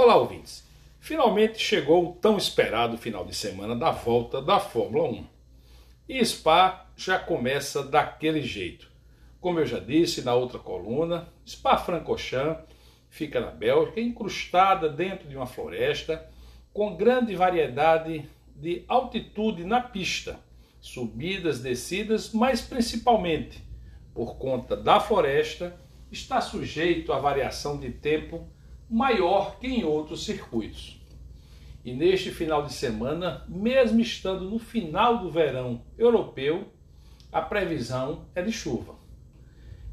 Olá, ouvintes! Finalmente chegou o tão esperado final de semana da volta da Fórmula 1. E Spa já começa daquele jeito. Como eu já disse na outra coluna, Spa-Francorchamps fica na Bélgica, incrustada dentro de uma floresta, com grande variedade de altitude na pista, subidas, descidas, mas principalmente por conta da floresta, está sujeito à variação de tempo maior que em outros circuitos. E neste final de semana, mesmo estando no final do verão europeu, a previsão é de chuva.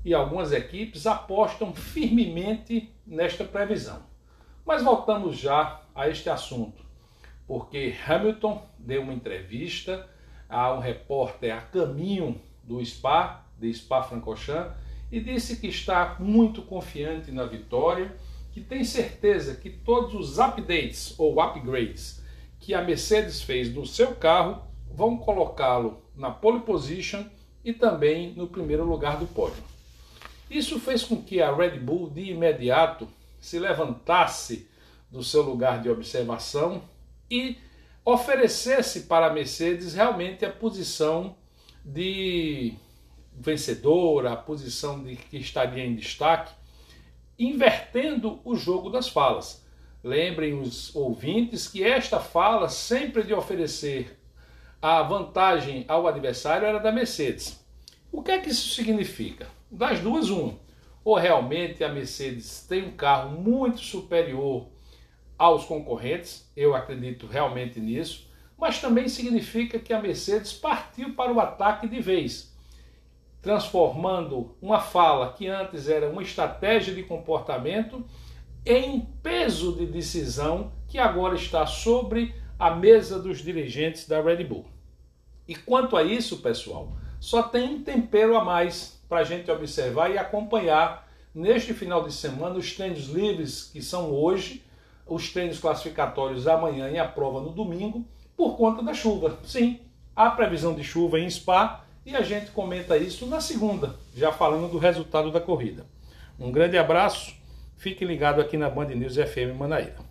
E algumas equipes apostam firmemente nesta previsão. Mas voltamos já a este assunto, porque Hamilton deu uma entrevista a um repórter a caminho do Spa, de Spa-Francorchamps, e disse que está muito confiante na vitória que tem certeza que todos os updates ou upgrades que a Mercedes fez no seu carro vão colocá-lo na pole position e também no primeiro lugar do pódio. Isso fez com que a Red Bull de imediato se levantasse do seu lugar de observação e oferecesse para a Mercedes realmente a posição de vencedora, a posição de que estaria em destaque invertendo o jogo das falas. Lembrem os ouvintes que esta fala, sempre de oferecer a vantagem ao adversário, era da Mercedes. O que é que isso significa? Das duas, um. Ou realmente a Mercedes tem um carro muito superior aos concorrentes, eu acredito realmente nisso, mas também significa que a Mercedes partiu para o ataque de vez transformando uma fala que antes era uma estratégia de comportamento em peso de decisão que agora está sobre a mesa dos dirigentes da Red Bull. E quanto a isso, pessoal, só tem um tempero a mais para a gente observar e acompanhar neste final de semana os treinos livres que são hoje, os treinos classificatórios amanhã e a prova no domingo, por conta da chuva. Sim, há previsão de chuva em Spa e a gente comenta isso na segunda, já falando do resultado da corrida. Um grande abraço, fique ligado aqui na Band News FM Manaíra.